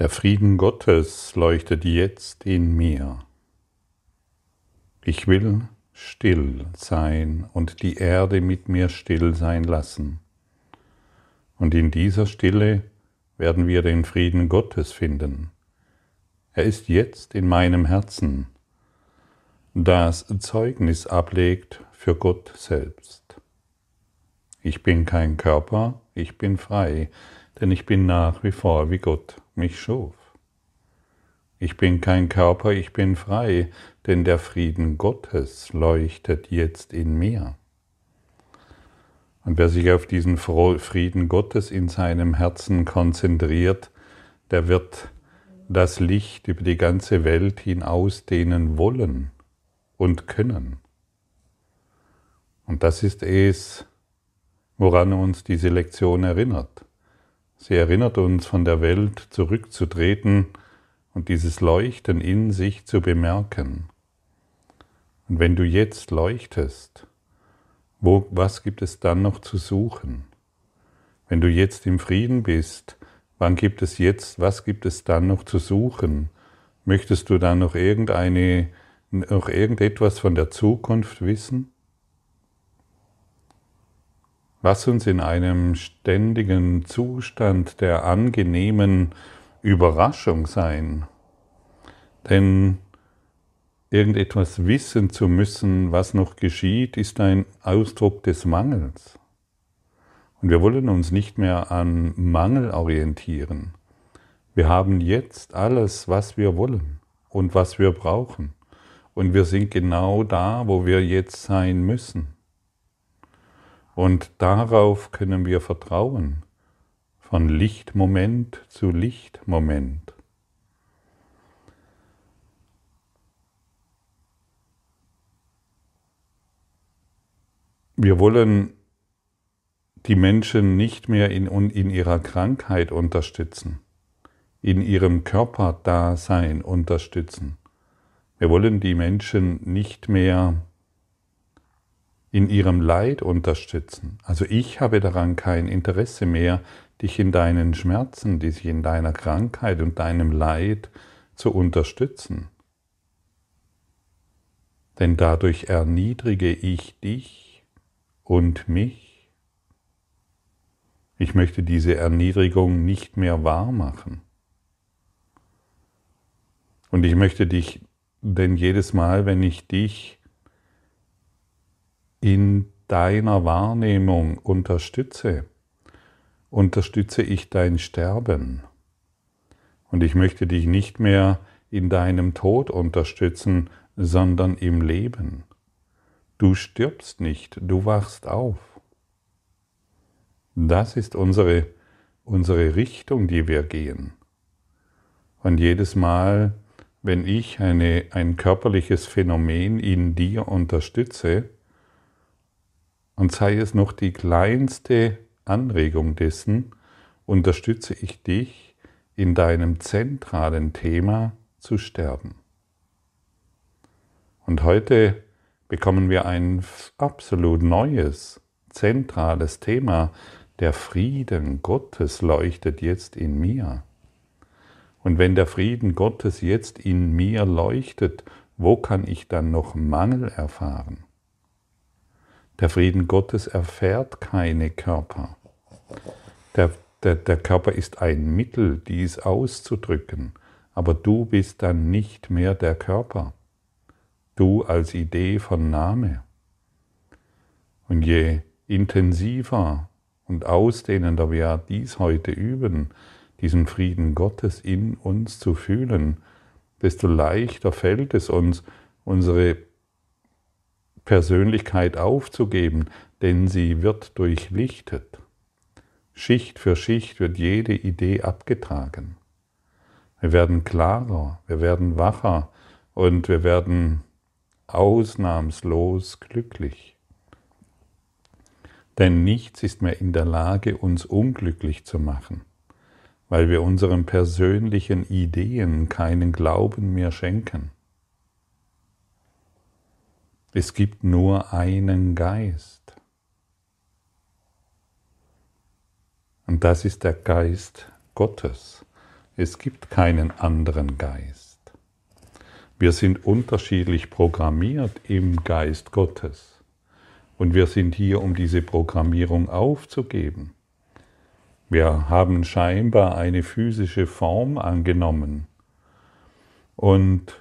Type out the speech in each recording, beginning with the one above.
Der Frieden Gottes leuchtet jetzt in mir. Ich will still sein und die Erde mit mir still sein lassen. Und in dieser Stille werden wir den Frieden Gottes finden. Er ist jetzt in meinem Herzen, das Zeugnis ablegt für Gott selbst. Ich bin kein Körper, ich bin frei, denn ich bin nach wie vor wie Gott mich schuf. Ich bin kein Körper, ich bin frei, denn der Frieden Gottes leuchtet jetzt in mir. Und wer sich auf diesen Frieden Gottes in seinem Herzen konzentriert, der wird das Licht über die ganze Welt hin ausdehnen wollen und können. Und das ist es, woran uns diese Lektion erinnert. Sie erinnert uns, von der Welt zurückzutreten und dieses Leuchten in sich zu bemerken. Und wenn du jetzt leuchtest, wo, was gibt es dann noch zu suchen? Wenn du jetzt im Frieden bist, wann gibt es jetzt, was gibt es dann noch zu suchen? Möchtest du dann noch irgendeine, noch irgendetwas von der Zukunft wissen? Lass uns in einem ständigen Zustand der angenehmen Überraschung sein. Denn irgendetwas wissen zu müssen, was noch geschieht, ist ein Ausdruck des Mangels. Und wir wollen uns nicht mehr an Mangel orientieren. Wir haben jetzt alles, was wir wollen und was wir brauchen. Und wir sind genau da, wo wir jetzt sein müssen. Und darauf können wir vertrauen, von Lichtmoment zu Lichtmoment. Wir wollen die Menschen nicht mehr in, in ihrer Krankheit unterstützen, in ihrem Körperdasein unterstützen. Wir wollen die Menschen nicht mehr in ihrem Leid unterstützen. Also ich habe daran kein Interesse mehr, dich in deinen Schmerzen, dich in deiner Krankheit und deinem Leid zu unterstützen. Denn dadurch erniedrige ich dich und mich. Ich möchte diese Erniedrigung nicht mehr wahr machen. Und ich möchte dich, denn jedes Mal, wenn ich dich in deiner Wahrnehmung unterstütze, unterstütze ich dein Sterben. Und ich möchte dich nicht mehr in deinem Tod unterstützen, sondern im Leben. Du stirbst nicht, du wachst auf. Das ist unsere, unsere Richtung, die wir gehen. Und jedes Mal, wenn ich eine, ein körperliches Phänomen in dir unterstütze, und sei es noch die kleinste Anregung dessen, unterstütze ich dich in deinem zentralen Thema zu sterben. Und heute bekommen wir ein absolut neues, zentrales Thema. Der Frieden Gottes leuchtet jetzt in mir. Und wenn der Frieden Gottes jetzt in mir leuchtet, wo kann ich dann noch Mangel erfahren? Der Frieden Gottes erfährt keine Körper. Der, der, der Körper ist ein Mittel, dies auszudrücken, aber du bist dann nicht mehr der Körper. Du als Idee von Name. Und je intensiver und ausdehnender wir dies heute üben, diesen Frieden Gottes in uns zu fühlen, desto leichter fällt es uns, unsere Persönlichkeit aufzugeben, denn sie wird durchlichtet. Schicht für Schicht wird jede Idee abgetragen. Wir werden klarer, wir werden wacher und wir werden ausnahmslos glücklich. Denn nichts ist mehr in der Lage, uns unglücklich zu machen, weil wir unseren persönlichen Ideen keinen Glauben mehr schenken. Es gibt nur einen Geist. Und das ist der Geist Gottes. Es gibt keinen anderen Geist. Wir sind unterschiedlich programmiert im Geist Gottes. Und wir sind hier, um diese Programmierung aufzugeben. Wir haben scheinbar eine physische Form angenommen. Und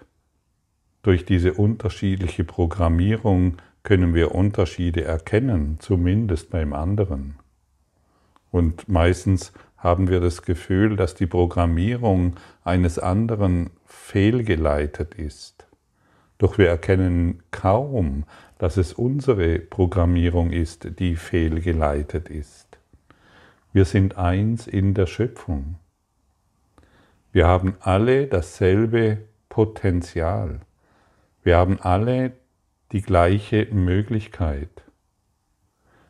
durch diese unterschiedliche Programmierung können wir Unterschiede erkennen, zumindest beim anderen. Und meistens haben wir das Gefühl, dass die Programmierung eines anderen fehlgeleitet ist. Doch wir erkennen kaum, dass es unsere Programmierung ist, die fehlgeleitet ist. Wir sind eins in der Schöpfung. Wir haben alle dasselbe Potenzial. Wir haben alle die gleiche Möglichkeit.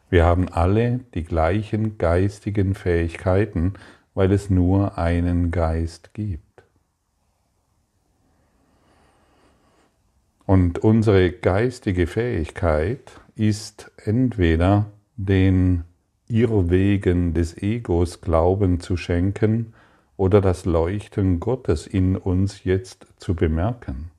Wir haben alle die gleichen geistigen Fähigkeiten, weil es nur einen Geist gibt. Und unsere geistige Fähigkeit ist entweder den Irrwegen des Egos Glauben zu schenken oder das Leuchten Gottes in uns jetzt zu bemerken.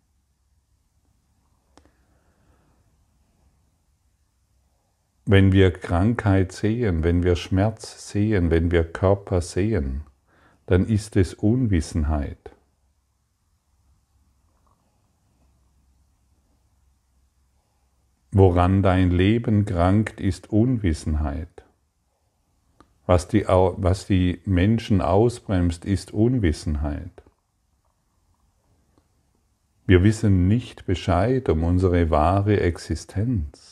Wenn wir Krankheit sehen, wenn wir Schmerz sehen, wenn wir Körper sehen, dann ist es Unwissenheit. Woran dein Leben krankt, ist Unwissenheit. Was die, was die Menschen ausbremst, ist Unwissenheit. Wir wissen nicht Bescheid um unsere wahre Existenz.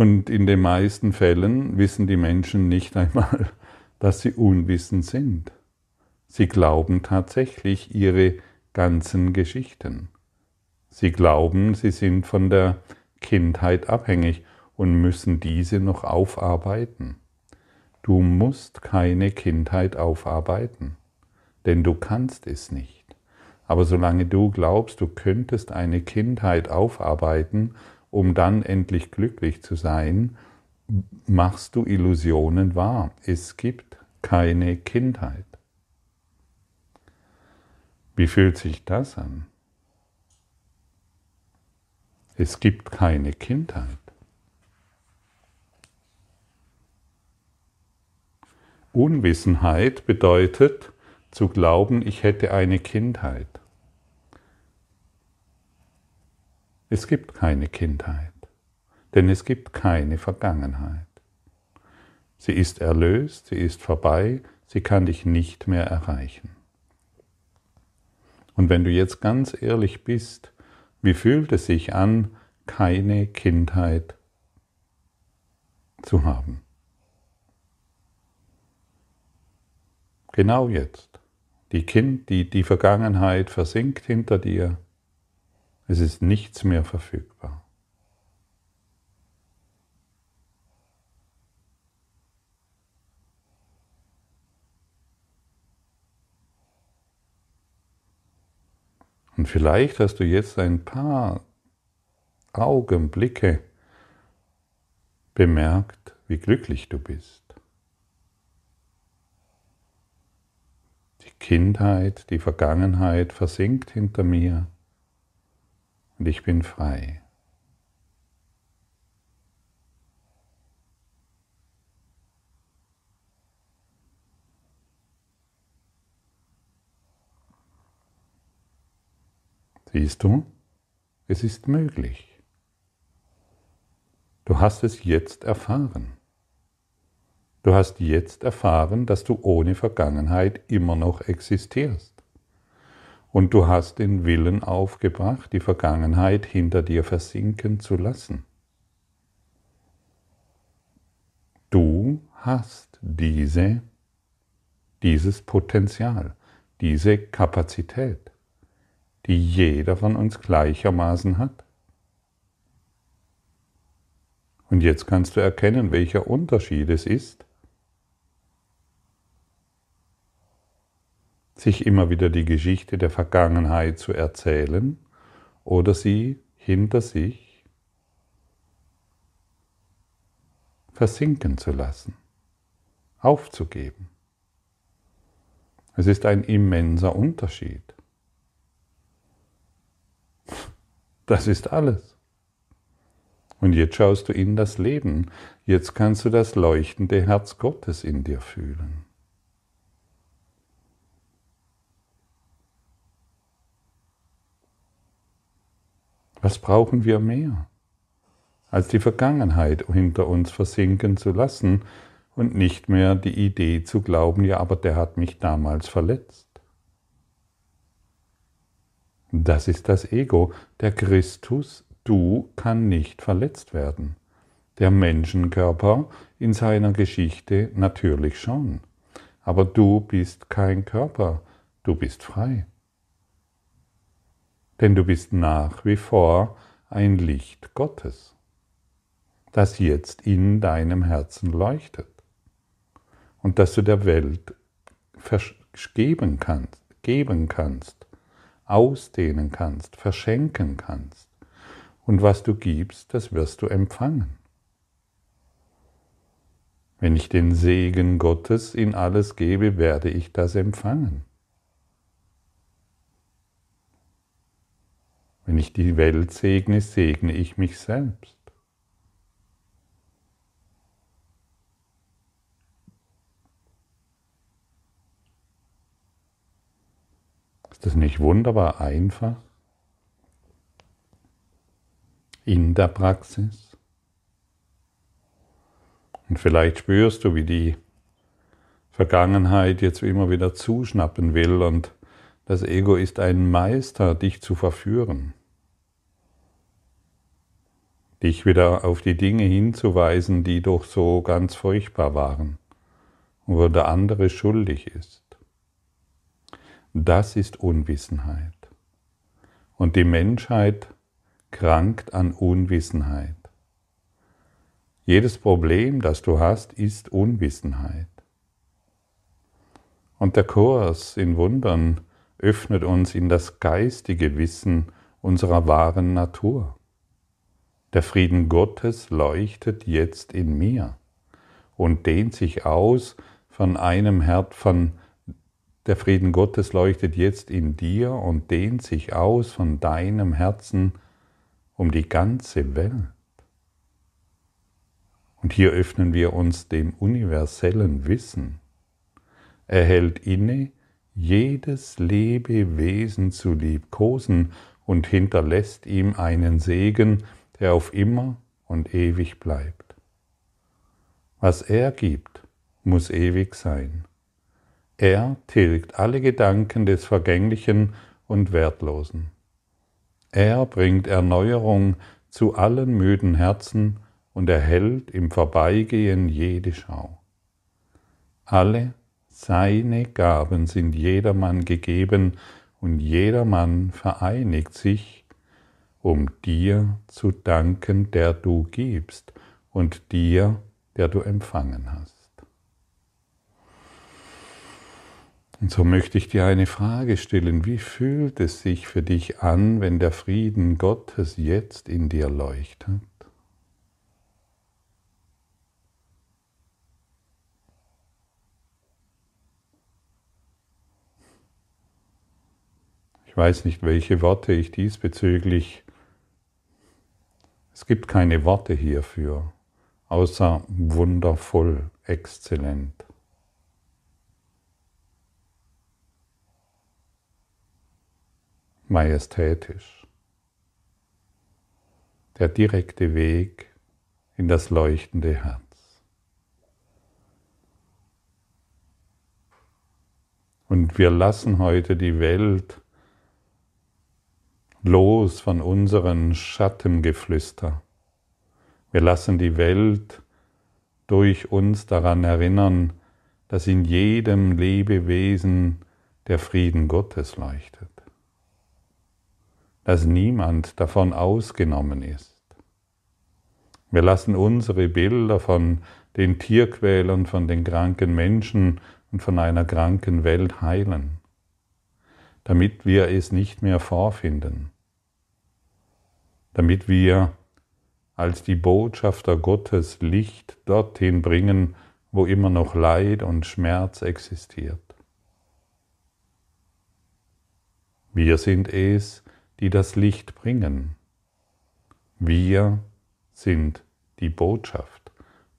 Und in den meisten Fällen wissen die Menschen nicht einmal, dass sie unwissend sind. Sie glauben tatsächlich ihre ganzen Geschichten. Sie glauben, sie sind von der Kindheit abhängig und müssen diese noch aufarbeiten. Du musst keine Kindheit aufarbeiten, denn du kannst es nicht. Aber solange du glaubst, du könntest eine Kindheit aufarbeiten um dann endlich glücklich zu sein, machst du Illusionen wahr. Es gibt keine Kindheit. Wie fühlt sich das an? Es gibt keine Kindheit. Unwissenheit bedeutet zu glauben, ich hätte eine Kindheit. Es gibt keine Kindheit, denn es gibt keine Vergangenheit. Sie ist erlöst, sie ist vorbei, sie kann dich nicht mehr erreichen. Und wenn du jetzt ganz ehrlich bist, wie fühlt es sich an, keine Kindheit zu haben? Genau jetzt. Die, kind, die, die Vergangenheit versinkt hinter dir es ist nichts mehr verfügbar. Und vielleicht hast du jetzt ein paar Augenblicke bemerkt, wie glücklich du bist. Die Kindheit, die Vergangenheit versinkt hinter mir und ich bin frei. Siehst du, es ist möglich. Du hast es jetzt erfahren. Du hast jetzt erfahren, dass du ohne Vergangenheit immer noch existierst. Und du hast den Willen aufgebracht, die Vergangenheit hinter dir versinken zu lassen. Du hast diese, dieses Potenzial, diese Kapazität, die jeder von uns gleichermaßen hat. Und jetzt kannst du erkennen, welcher Unterschied es ist, sich immer wieder die Geschichte der Vergangenheit zu erzählen oder sie hinter sich versinken zu lassen. aufzugeben. Es ist ein immenser Unterschied. Das ist alles. Und jetzt schaust du in das Leben. Jetzt kannst du das leuchtende Herz Gottes in dir fühlen. Was brauchen wir mehr, als die Vergangenheit hinter uns versinken zu lassen und nicht mehr die Idee zu glauben, ja, aber der hat mich damals verletzt. Das ist das Ego. Der Christus, du, kann nicht verletzt werden. Der Menschenkörper in seiner Geschichte natürlich schon. Aber du bist kein Körper, du bist frei denn du bist nach wie vor ein Licht Gottes, das jetzt in deinem Herzen leuchtet und das du der Welt geben kannst, geben kannst, ausdehnen kannst, verschenken kannst. Und was du gibst, das wirst du empfangen. Wenn ich den Segen Gottes in alles gebe, werde ich das empfangen. Wenn ich die Welt segne, segne ich mich selbst. Ist das nicht wunderbar einfach? In der Praxis? Und vielleicht spürst du, wie die Vergangenheit jetzt immer wieder zuschnappen will und das Ego ist ein Meister, dich zu verführen dich wieder auf die Dinge hinzuweisen, die doch so ganz furchtbar waren wo der andere schuldig ist. Das ist Unwissenheit. Und die Menschheit krankt an Unwissenheit. Jedes Problem, das du hast, ist Unwissenheit. Und der Kurs in Wundern öffnet uns in das geistige Wissen unserer wahren Natur. Der Frieden Gottes leuchtet jetzt in mir und dehnt sich aus von einem Herz, von der Frieden Gottes leuchtet jetzt in dir und dehnt sich aus von deinem Herzen um die ganze Welt. Und hier öffnen wir uns dem universellen Wissen. Er hält inne, jedes Lebewesen zu liebkosen und hinterlässt ihm einen Segen, der auf immer und ewig bleibt. Was er gibt, muss ewig sein. Er tilgt alle Gedanken des Vergänglichen und Wertlosen. Er bringt Erneuerung zu allen müden Herzen und erhält im Vorbeigehen jede Schau. Alle seine Gaben sind jedermann gegeben und jedermann vereinigt sich um dir zu danken, der du gibst und dir, der du empfangen hast. Und so möchte ich dir eine Frage stellen. Wie fühlt es sich für dich an, wenn der Frieden Gottes jetzt in dir leuchtet? Ich weiß nicht, welche Worte ich diesbezüglich es gibt keine Worte hierfür, außer wundervoll, exzellent. Majestätisch. Der direkte Weg in das leuchtende Herz. Und wir lassen heute die Welt los von unseren Schattengeflüster. Wir lassen die Welt durch uns daran erinnern, dass in jedem Lebewesen der Frieden Gottes leuchtet, dass niemand davon ausgenommen ist. Wir lassen unsere Bilder von den Tierquälern, von den kranken Menschen und von einer kranken Welt heilen damit wir es nicht mehr vorfinden, damit wir als die Botschafter Gottes Licht dorthin bringen, wo immer noch Leid und Schmerz existiert. Wir sind es, die das Licht bringen. Wir sind die Botschaft.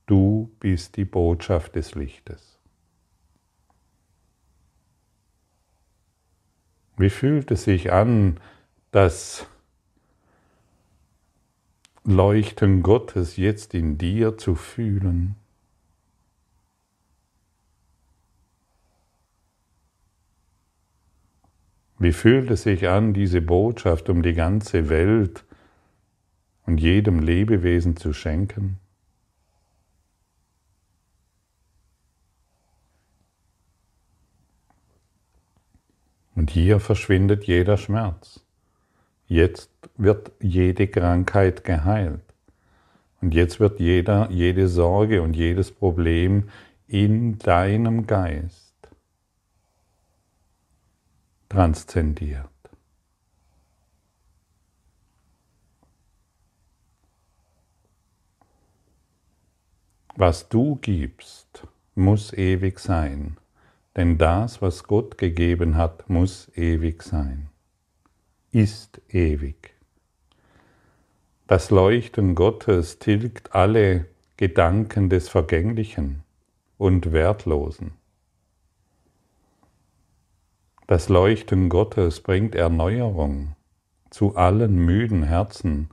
Du bist die Botschaft des Lichtes. Wie fühlt es sich an, das Leuchten Gottes jetzt in dir zu fühlen? Wie fühlt es sich an, diese Botschaft um die ganze Welt und jedem Lebewesen zu schenken? Und hier verschwindet jeder Schmerz. Jetzt wird jede Krankheit geheilt. Und jetzt wird jeder, jede Sorge und jedes Problem in deinem Geist transzendiert. Was du gibst, muss ewig sein, denn das, was Gott gegeben hat, muss ewig sein, ist ewig. Das Leuchten Gottes tilgt alle Gedanken des Vergänglichen und Wertlosen. Das Leuchten Gottes bringt Erneuerung zu allen müden Herzen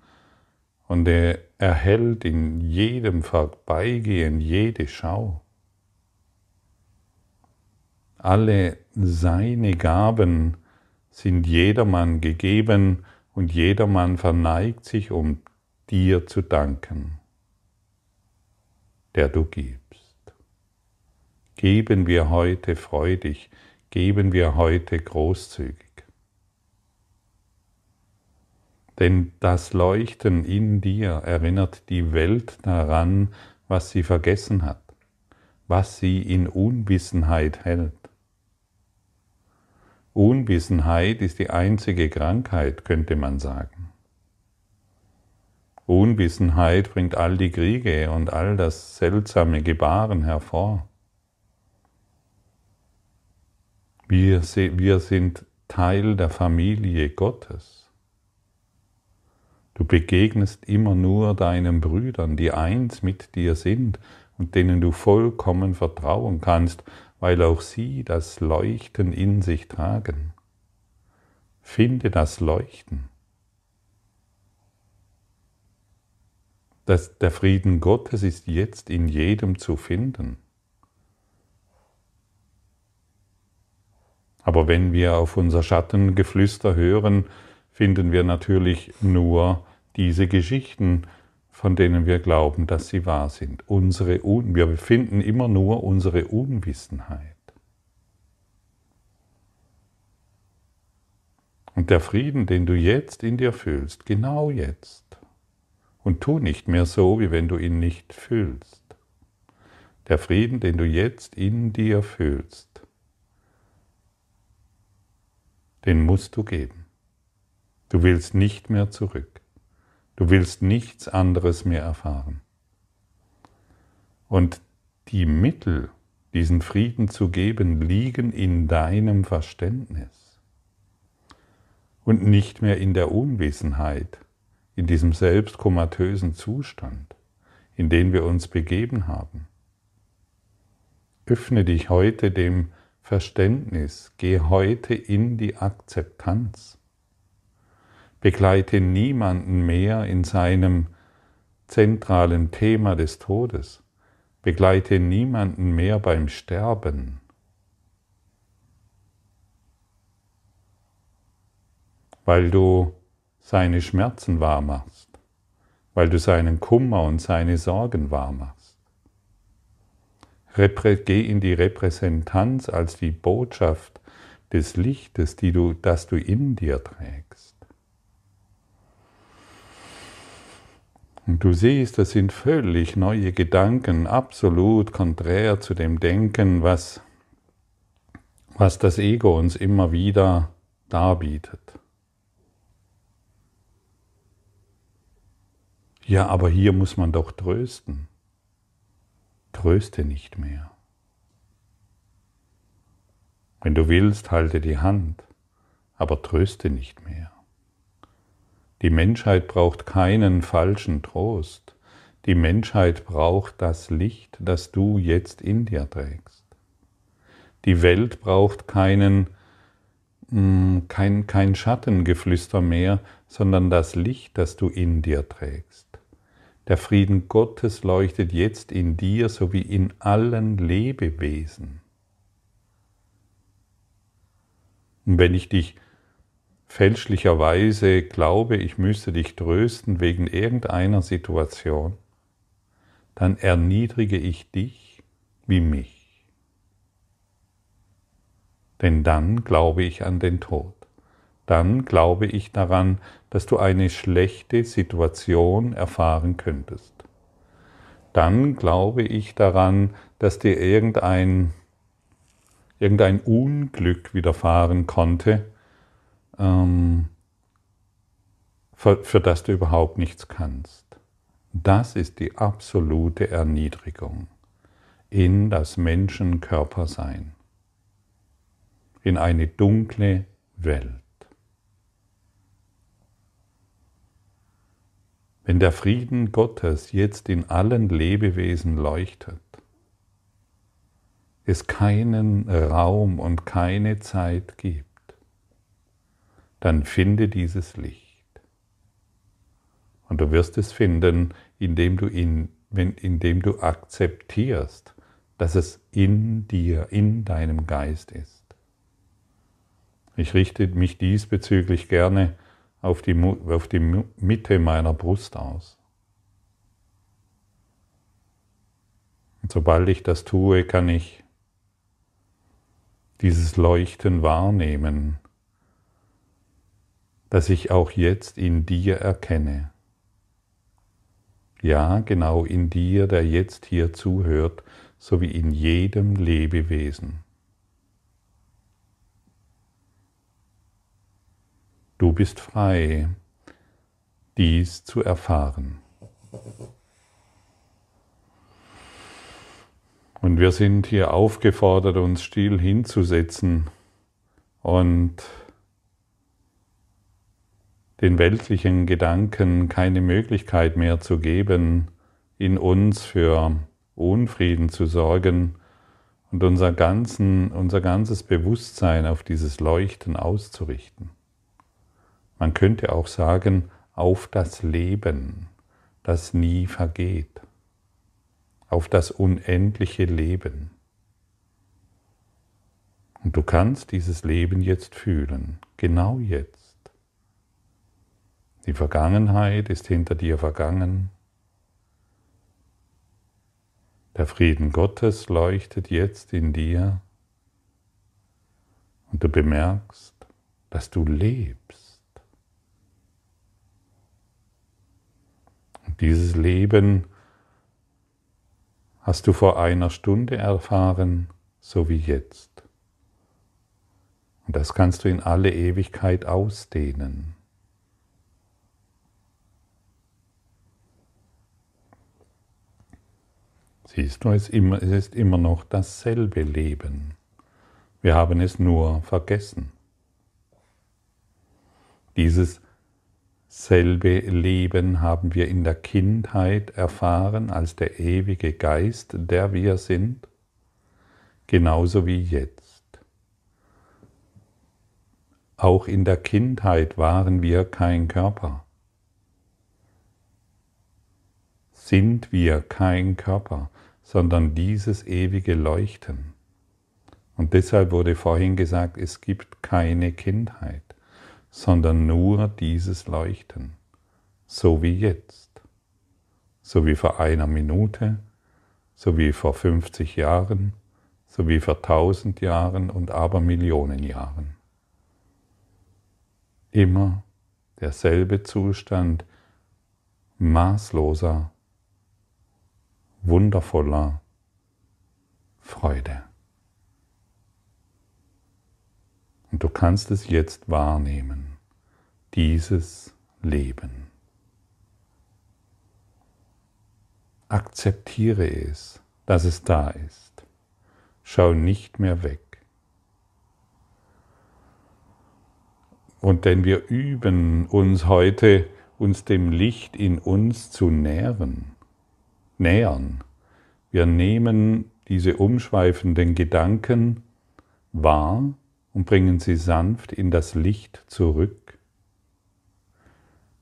und er erhält in jedem Vorbeigehen jede Schau. Alle seine Gaben sind jedermann gegeben und jedermann verneigt sich, um dir zu danken, der du gibst. Geben wir heute freudig, geben wir heute großzügig. Denn das Leuchten in dir erinnert die Welt daran, was sie vergessen hat, was sie in Unwissenheit hält. Unwissenheit ist die einzige Krankheit, könnte man sagen. Unwissenheit bringt all die Kriege und all das seltsame Gebaren hervor. Wir, wir sind Teil der Familie Gottes. Du begegnest immer nur deinen Brüdern, die eins mit dir sind und denen du vollkommen vertrauen kannst, weil auch sie das Leuchten in sich tragen. Finde das Leuchten. Das, der Frieden Gottes ist jetzt in jedem zu finden. Aber wenn wir auf unser Schattengeflüster hören, finden wir natürlich nur diese Geschichten, von denen wir glauben, dass sie wahr sind. Unsere Un wir finden immer nur unsere Unwissenheit. Und der Frieden, den du jetzt in dir fühlst, genau jetzt, und tu nicht mehr so, wie wenn du ihn nicht fühlst. Der Frieden, den du jetzt in dir fühlst, den musst du geben. Du willst nicht mehr zurück. Du willst nichts anderes mehr erfahren. Und die Mittel, diesen Frieden zu geben, liegen in deinem Verständnis und nicht mehr in der Unwissenheit, in diesem selbstkomatösen Zustand, in den wir uns begeben haben. Öffne dich heute dem Verständnis, geh heute in die Akzeptanz. Begleite niemanden mehr in seinem zentralen Thema des Todes. Begleite niemanden mehr beim Sterben. Weil du seine Schmerzen wahrmachst, weil du seinen Kummer und seine Sorgen wahrmachst. Geh in die Repräsentanz als die Botschaft des Lichtes, die du, das du in dir trägst. Und du siehst, das sind völlig neue Gedanken, absolut konträr zu dem Denken, was, was das Ego uns immer wieder darbietet. Ja, aber hier muss man doch trösten. tröste nicht mehr. Wenn du willst, halte die Hand, aber tröste nicht mehr. Die Menschheit braucht keinen falschen Trost. Die Menschheit braucht das Licht, das du jetzt in dir trägst. Die Welt braucht keinen, mm, kein, kein Schattengeflüster mehr, sondern das Licht, das du in dir trägst. Der Frieden Gottes leuchtet jetzt in dir sowie in allen Lebewesen. Und wenn ich dich fälschlicherweise glaube, ich müsse dich trösten wegen irgendeiner Situation, dann erniedrige ich dich wie mich. Denn dann glaube ich an den Tod. Dann glaube ich daran, dass du eine schlechte Situation erfahren könntest. Dann glaube ich daran, dass dir irgendein, irgendein Unglück widerfahren konnte, ähm, für, für das du überhaupt nichts kannst. Das ist die absolute Erniedrigung in das Menschenkörpersein, in eine dunkle Welt. Wenn der Frieden Gottes jetzt in allen Lebewesen leuchtet, es keinen Raum und keine Zeit gibt, dann finde dieses Licht. Und du wirst es finden, indem du, in, indem du akzeptierst, dass es in dir, in deinem Geist ist. Ich richte mich diesbezüglich gerne auf die, auf die Mitte meiner Brust aus. Und sobald ich das tue, kann ich dieses Leuchten wahrnehmen, das ich auch jetzt in dir erkenne. Ja, genau in dir, der jetzt hier zuhört, so wie in jedem Lebewesen. Du bist frei, dies zu erfahren. Und wir sind hier aufgefordert, uns still hinzusetzen und den weltlichen Gedanken keine Möglichkeit mehr zu geben, in uns für Unfrieden zu sorgen und unser, ganzen, unser ganzes Bewusstsein auf dieses Leuchten auszurichten. Man könnte auch sagen, auf das Leben, das nie vergeht, auf das unendliche Leben. Und du kannst dieses Leben jetzt fühlen, genau jetzt. Die Vergangenheit ist hinter dir vergangen. Der Frieden Gottes leuchtet jetzt in dir und du bemerkst, dass du lebst. Und dieses Leben hast du vor einer Stunde erfahren, so wie jetzt. Und das kannst du in alle Ewigkeit ausdehnen. Siehst du, es ist immer noch dasselbe Leben. Wir haben es nur vergessen. Dieses selbe Leben haben wir in der Kindheit erfahren als der ewige Geist, der wir sind, genauso wie jetzt. Auch in der Kindheit waren wir kein Körper. Sind wir kein Körper sondern dieses ewige Leuchten. Und deshalb wurde vorhin gesagt, es gibt keine Kindheit, sondern nur dieses Leuchten, so wie jetzt, so wie vor einer Minute, so wie vor 50 Jahren, so wie vor tausend Jahren und aber Millionen Jahren. Immer derselbe Zustand maßloser wundervoller Freude. Und du kannst es jetzt wahrnehmen, dieses Leben. Akzeptiere es, dass es da ist. Schau nicht mehr weg. Und denn wir üben uns heute, uns dem Licht in uns zu nähren, nähern. Wir nehmen diese umschweifenden Gedanken wahr und bringen sie sanft in das Licht zurück,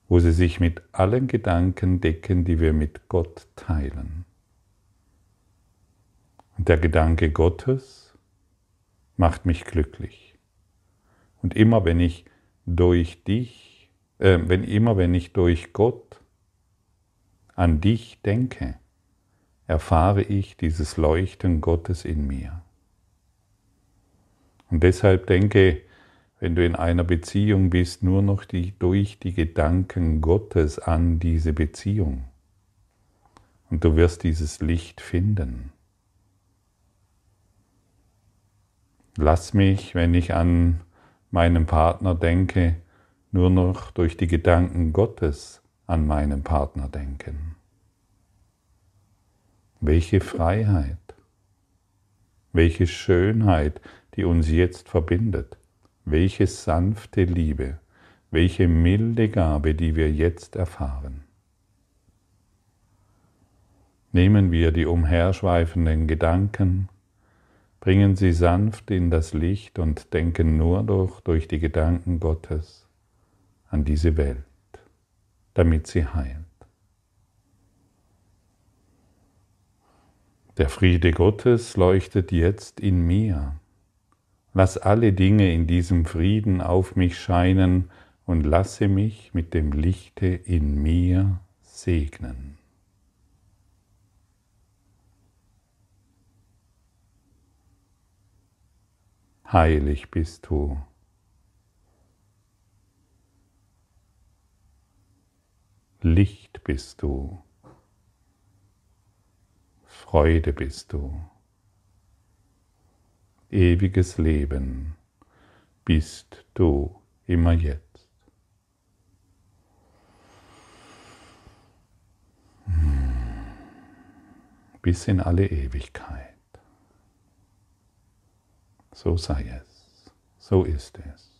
wo sie sich mit allen Gedanken decken, die wir mit Gott teilen. Und der Gedanke Gottes macht mich glücklich. Und immer wenn ich durch dich, äh, wenn immer wenn ich durch Gott an dich denke, erfahre ich dieses Leuchten Gottes in mir. Und deshalb denke, wenn du in einer Beziehung bist, nur noch die, durch die Gedanken Gottes an diese Beziehung. Und du wirst dieses Licht finden. Lass mich, wenn ich an meinen Partner denke, nur noch durch die Gedanken Gottes an meinen Partner denken. Welche Freiheit, welche Schönheit, die uns jetzt verbindet, welche sanfte Liebe, welche milde Gabe, die wir jetzt erfahren. Nehmen wir die umherschweifenden Gedanken, bringen sie sanft in das Licht und denken nur durch, durch die Gedanken Gottes an diese Welt, damit sie heilt. Der Friede Gottes leuchtet jetzt in mir. Lass alle Dinge in diesem Frieden auf mich scheinen und lasse mich mit dem Lichte in mir segnen. heilig bist du. Licht bist du. Freude bist du. Ewiges Leben bist du immer jetzt. Bis in alle Ewigkeit. So sei es. So ist es.